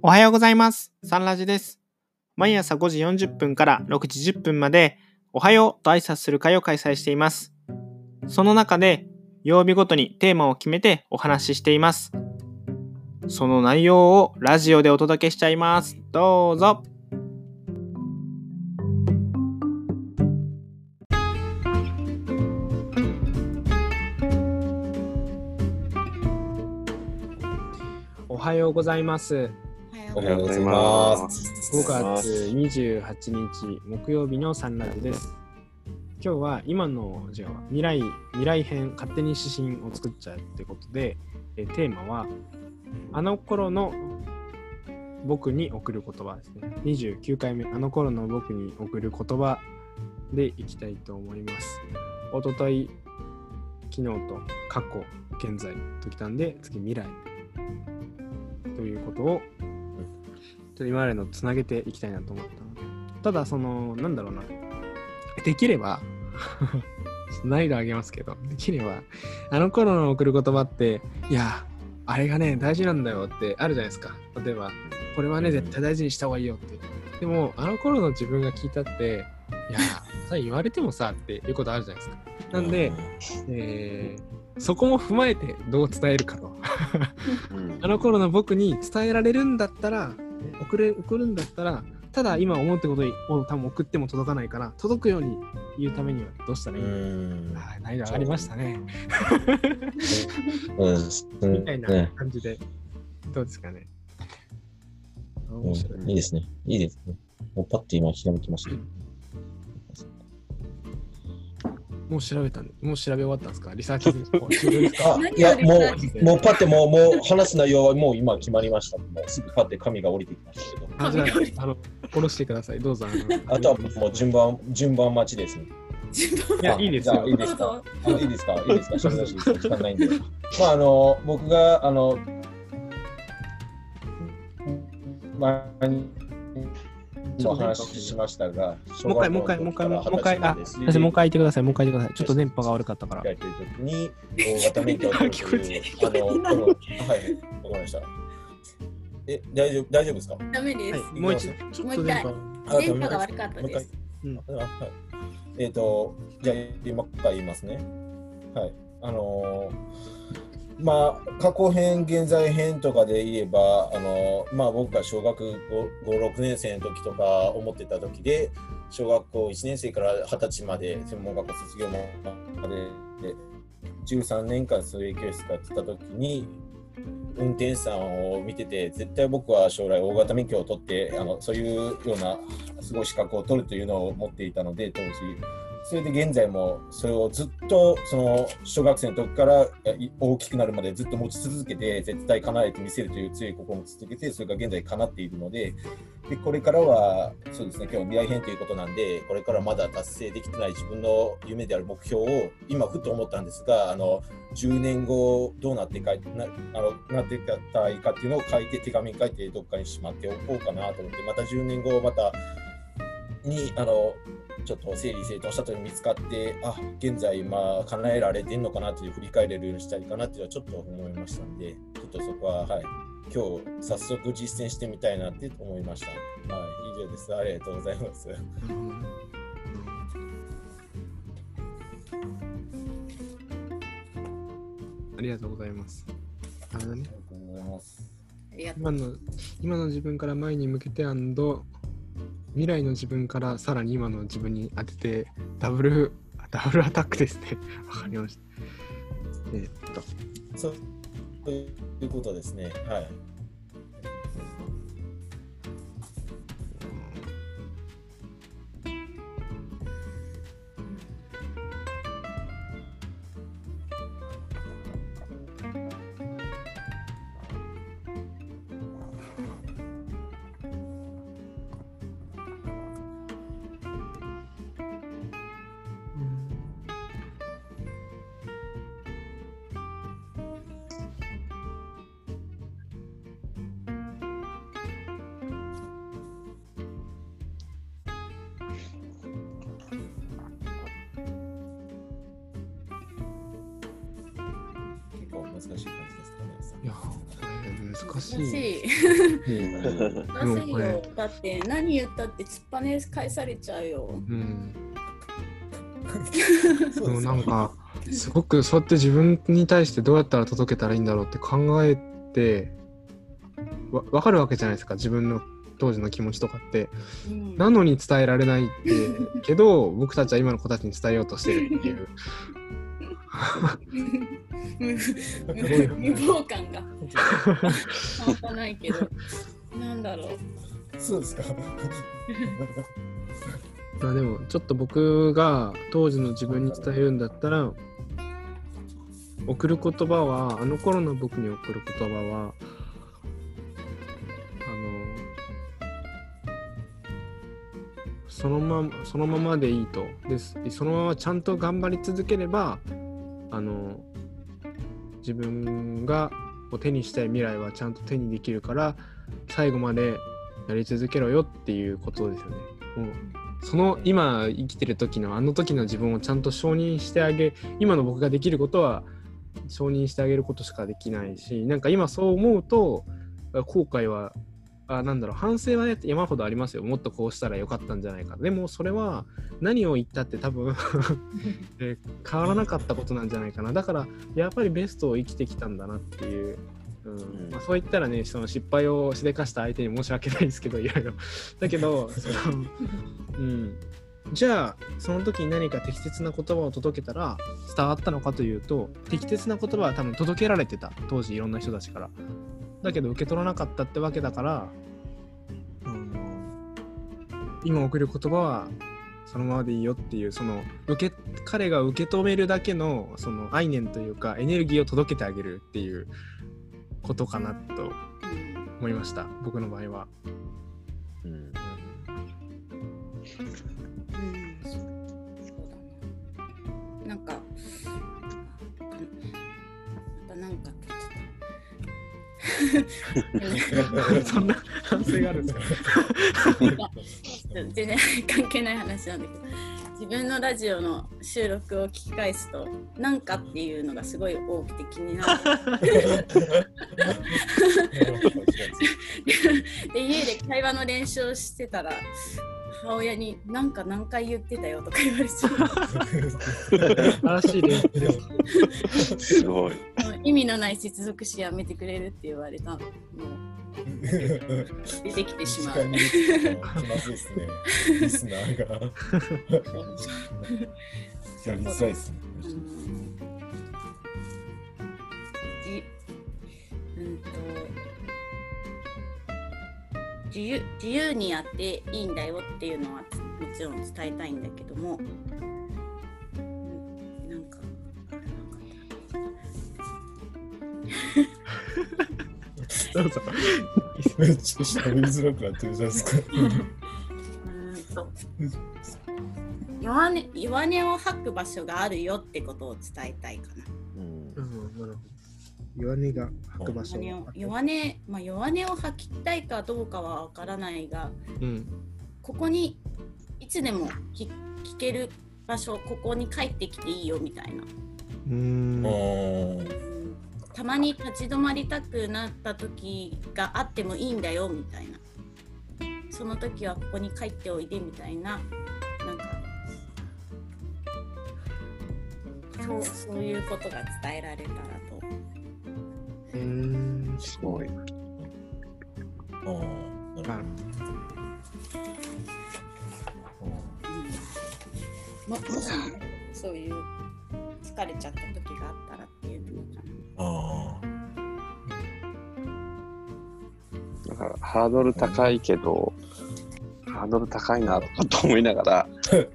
おはようございます。サンラジです。毎朝5時40分から6時10分まで、おはようと挨拶する会を開催しています。その中で、曜日ごとにテーマを決めてお話ししています。その内容をラジオでお届けしちゃいます。どうぞ。おはようございます。おはようございます。5月28日木曜日のサンラジです。今日は今のじゃあ未来未来編勝手に指針を作っちゃうってことでえテーマはあの頃の僕に送る言葉ですね。29回目あの頃の僕に送る言葉でいきたいと思います。おととい昨日と過去現在ときたんで次未来ということをと今までのつなげていきたいなと思ったので。ただそのなんだろうな。できれば難易度上げますけどできればあの頃の送る言葉っていやあれがね大事なんだよってあるじゃないですか。例えばこれはね絶対大事にした方がいいよって。でもあの頃の自分が聞いたっていやさ言われてもさっていうことあるじゃないですか。なんで、えーそこも踏まえてどう伝えるかと。うん。あの頃の僕に伝えられるんだったら、送れ送るんだったら、ただ今思ったことを多分送っても届かないから、届くように言うためにはどうしたらいいの？うんはい、難易度上がりましたね。うんみたいなね感じで、どうですかね？いいですね。いいですね。もうパッと今、ひらめきました。もう調べたんで、もう調べ終わったんですか？リサーチです いや、もをう、もうパッて、もう、もう話す内容はもう今決まりました。もうすぐパッて紙が降りてきましたけど。あじゃあ、あの、下ろしてください。どうぞ。あとはもう順番、順番待ちですね。いや、いいですよ。いいですか？いいですか？いいですか？喋らせて時間ないんで。まあ、あの、僕が、あの、前にお話ししましたが、もう一回、もう一回、もう一回、もう一回、あ、先生、もう一回言ってください。もう一回言ってください。ちょっと電波が悪かったから。に大型免許を取るいうあのこのはいわかりましたえ大丈夫大丈夫ですか？ダメです。はい、もう一度、ちょっと電波。あ電波が悪かったもう一回です。うんあはいえっ、とじゃあ今から言いますねはいあのーまあ過去編現在編とかで言えばあのまあ僕が小学56年生の時とか思ってた時で小学校1年生から20歳まで専門学校卒業までで13年間水泳教室使ってた時に運転手さんを見てて絶対僕は将来大型免許を取ってあのそういうようなすごい資格を取るというのを持っていたので当時。それで現在もそれをずっとその小学生の時から大きくなるまでずっと持ち続けて絶対叶えてみせるという強い心を続けてそれが現在叶っているのででこれからはそうですね今日未来編ということなんでこれからまだ達成できてない自分の夢である目標を今ふと思ったんですがあの10年後どうなっていかなあのなっていきたいかっていうのを書いて手紙に書いてどっかにしまっておこうかなと思ってまた10年後またにあのちょっと整理整頓した時に見つかってあ現在まあ叶えられてるのかなという振り返れるようにしたいかなっていうのはちょっと思いましたんでちょっとそこははい今日早速実践してみたいなって思いました。はい、以上です。ありがとうございます。ありがとうございます。あれだね。ありがとうございます。ありがとう今の今の自分から前に向けて未来の自分からさらに今の自分に当ててダブルダブルアタックですね。わかりました。えーっと、そうということですね。はい。難しい感じですかね。いやー、これ難難し難しい。難しいよ。だって何言ったって突っぱね返されちゃうよ。うん、そでもなんかすごくそうやって自分に対してどうやったら届けたらいいんだろうって考えてわ分かるわけじゃないですか自分の当時の気持ちとかってうんなのに伝えられないってけど僕たちは今の子たちに伝えようとしてるっていう無謀感が半端ないけど。なんだろう。そうですか。まあでもちょっと僕が当時の自分に伝えるんだったら送る言葉はあの頃の僕に送る言葉はあのそのままそのままでいいとですそのままちゃんと頑張り続ければ自分が手にしたい未来はちゃんと手にできるから最後までやり続けろよっていうことですよね。もうその今生きてる時のあの時の自分をちゃんと承認してあげ今の僕ができることは承認してあげることしかできないしなんか今そう思うと後悔はあなんだろう反省はね山ほどありますよ。もっとこうしたらよかったんじゃないか。でもそれは何を言ったって多分 えー変わらなかったことなんじゃないかな。だからやっぱりベストを生きてきたんだなっていう、うん。うん。まあ、そう言ったらねその失敗をしでかした相手に申し訳ないですけどいろいろ。だけどその うん、じゃあその時に何か適切な言葉を届けたら伝わったのかというと適切な言葉は多分届けられてた。当時いろんな人たちからだけど受け取らなかったってわけだから、うん、今送る言葉はそのままでいいよっていうその受け彼が受け止めるだけのその愛念というかエネルギーを届けてあげるっていうことかなと思いました僕の場合は。うん そんな。反省があるんですか全然関係ない話なんだけど自分のラジオの収録を聞き返すと「なんか」っていうのがすごい多くて気になる。で家で会話の練習をしてたら母親に「なんか何回言ってたよ」とか言われちゃうす。すごい。意味のない接続詞やめてくれるって言われたのもう出てきてしまう まずいですね。リスナーが。やりづらいですね。うんじうんと自由自由にやっていいんだよっていうのはもちろん伝えたいんだけども、うんなんかどうぞ。めっちゃ喋りづらくなってるじゃないですか。弱音弱音を吐く場所があるよってことを伝えたいかな。うん。弱音が吐く場所弱音弱音、まあ、弱音を吐きたいかどうかはわからないがうん。ここにいつでも聞聞ける場所ここに帰ってきていいよみたいな、うーん。うんたまに立ち止まりたくなった時があってもいいんだよみたいなその時はここに帰っておいでみたいななんかそうそういうことが伝えられたらと。うーん。すごい。あーなるほどももしそういう疲れちゃった時があったらっていうのかな。あだからハードル高いけど、ハードル高いなとかと思いながら、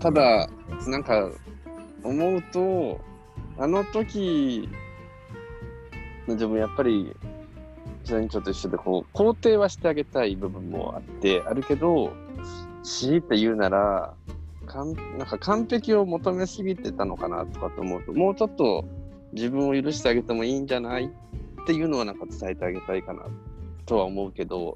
ただ、なんか思うと、あの時の自分やっぱり、前長と一緒でこう肯定はしてあげたい部分もあって、あるけど、強いて言うなら、かんなんか完璧を求めすぎてたのかなとかと思うと、もうちょっと自分を許してあげてもいいんじゃないっていうのはなんか伝えてあげたいかなとは思うけど、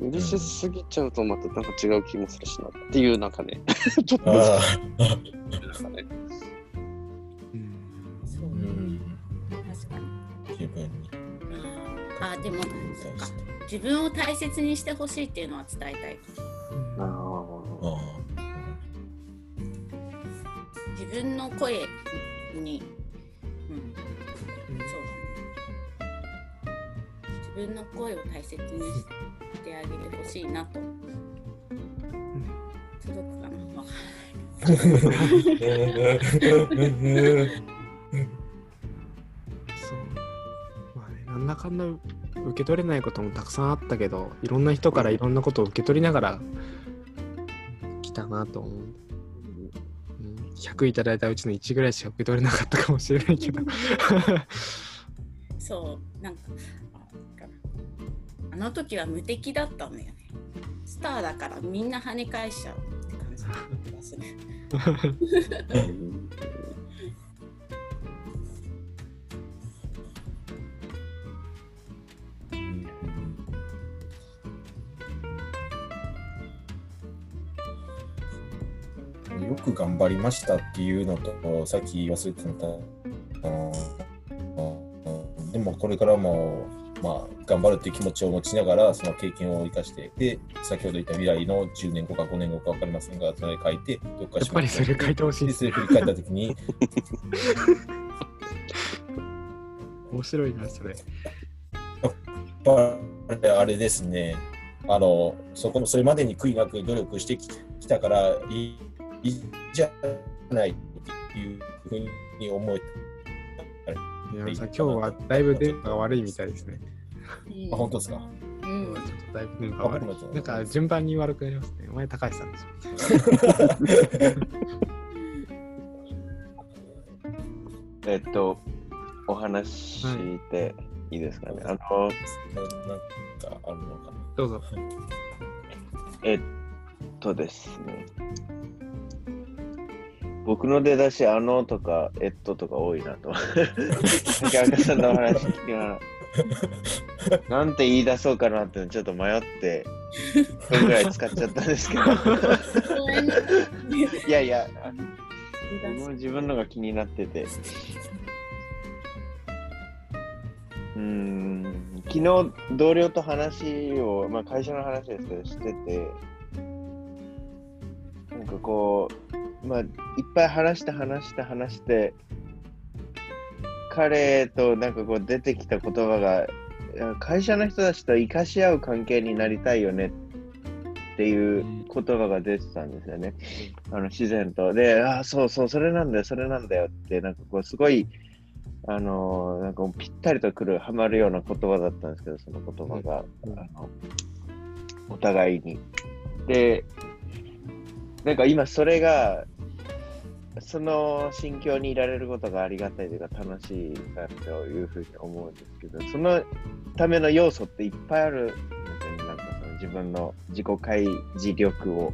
許しすぎちゃうとまたなんか違う気もするしなっていうなんかね、ちょっと難しあいですかね。うん。そうーうん。確かに。自分にあーでも対して自分を大切にしてほしいっていうのは伝えたい。ああ自分の声に、うん、うん。そう。だね自分の声を大切にしてあげてほしいなと。届くかな？わかんない ねなんだかんだ受け取れないこともたくさんあったけどいろんな人からいろんなことを受け取りながら来たなと思う、うん、100いただいたうちの1ぐらいしか受け取れなかったかもしれないけど。そうなんかあの時は無敵だったんだよね。スターだからみんな跳ね返しちゃうって感じがする よく頑張りましたっていうのと、さっき忘れてた、あのでもこれからも、まあ、頑張るっていう気持ちを持ちながら、その経験を生かして、で、先ほど言った未来の10年後か5年後か分かりませんが、それ書いて、どっかやっぱりそれ書いてほしいで、です振り返ったときに、面白いなそれ。やっぱりあれですね、あの、そこもそれまでに悔いなく努力してききたからいいいいじゃないっていうふうに思え宮野さん今日はだいぶ電波が悪いみたいですね。た。あ、本当ですか？うん。はちょっとだいぶ電波あ悪いなんか順番に悪くなりますね。お前高橋さんですよ。えっと、お話ししていいですかね？あの、なんかあるのかな？どうぞ。えっとですね。僕の出だし、あのとか、えっととか多いなと。竹赤さんの話聞きながら、なんて言い出そうかなってちょっと迷って、それぐらい使っちゃったんですけど。いやいや、あの僕も自分のが気になってて。うん、昨日同僚と話を、まあ会社の話ですけど、してて、なんかこう、まあ、いっぱい話して話して話して、彼となんかこう出てきた言葉が、会社の人たちと生かし合う関係になりたいよねっていう言葉が出てたんですよね。あの自然と。で、ああ、そうそう、それなんだよ、それなんだよって、なんかこう、すごい、あのーなんかぴったりとくる、はまるような言葉だったんですけど、その言葉が、うんあのお互いに。で、なんか今それが、その心境にいられることがありがたいというか楽しいなというふうに思うんですけど、そのための要素っていっぱいあるんですよね。なんかその自分の自己開示力を、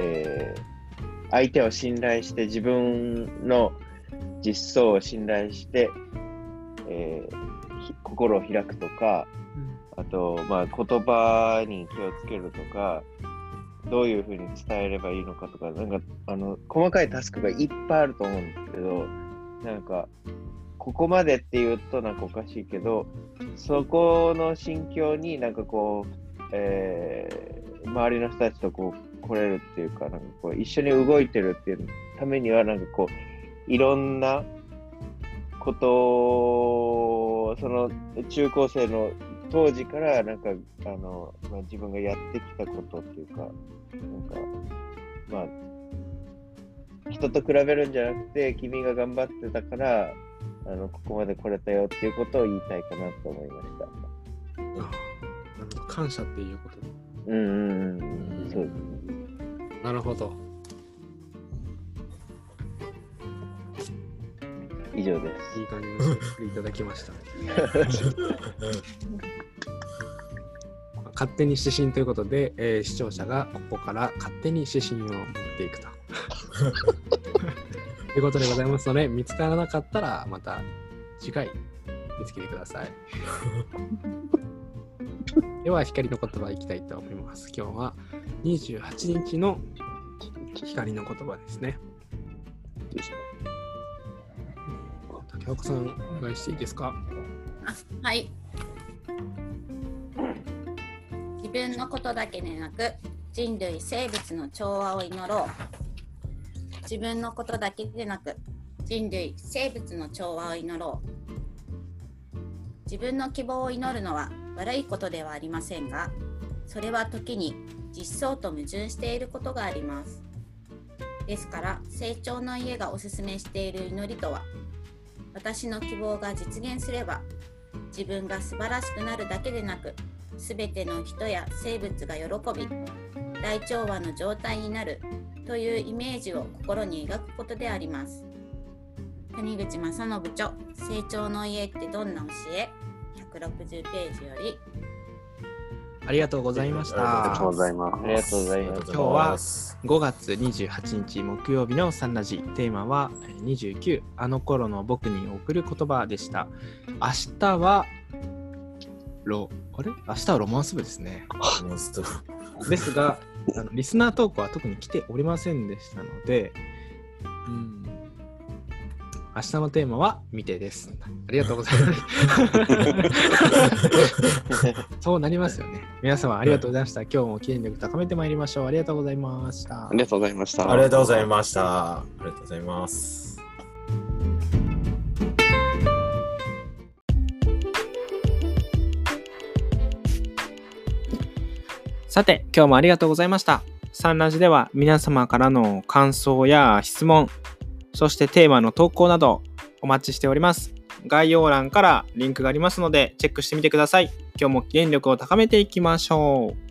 えー相手を信頼して自分の実相を信頼して、えーひ心を開くとか、あと、まあ、言葉に気をつけるとか、どういうふうに伝えればいいのかとか、なんか、あの、細かいタスクがいっぱいあると思うんですけど、なんか、ここまでって言うとなんかおかしいけど、そこの心境になんかこう、えー周りの人たちとこう来れるっていうか、なんかこう一緒に動いてるっていうためには、なんかこう、いろんなことを、その中高生の当時からなんかあの、まあ、自分がやってきたことっていうか、なんか、まあ、人と比べるんじゃなくて、君が頑張ってたから、あのここまで来れたよっていうことを言いたいかなと思いました。あな感謝っていうことでうんうんうん、そうですね。なるほど以上です。いい感じの紹介いただきました勝手に指針ということで、えー視聴者がここから勝手に指針を持っていくと。と いうことでございますので、見つからなかったらまた次回見つけてください。では、光の言葉いきたいと思います。今日は28日の光の言葉ですね。京子さん、お願いしていいですか？はい。自分のことだけでなく、人類生物の調和を祈ろう。自分のことだけでなく、人類生物の調和を祈ろう。自分の希望を祈るのは悪いことではありませんが、それは時に実相と矛盾していることがあります。ですから、成長の家がおすすめしている祈りとは、私の希望が実現すれば、自分が素晴らしくなるだけでなく、全ての人や生物が喜び、大調和の状態になるというイメージを心に描くことであります。谷口正信著、成長の家ってどんな教え ?160 ページより。ありがとうございましたありがとうご。ざいます。ありがとうございます。今日は5月28日木曜日のサンラジテーマはえー29あの頃の僕に送る言葉でした明日はロあれ？明日はロマンス部ですねモンストですがあのリスナー投稿は特に来ておりませんでしたのでうん明日のテーマは未定ですありがとうございます そうなりますよね皆様ありがとうございました今日も記念力高めてまいりましょうありがとうございましたありがとうございました。ありがとうございました。ありがとうございます。さて、今日もありがとうございました。サンラジでは皆様からの感想や質問、そしてテーマの投稿などお待ちしております。概要欄からリンクがありますのでチェックしてみてください。今日も原力を高めていきましょう。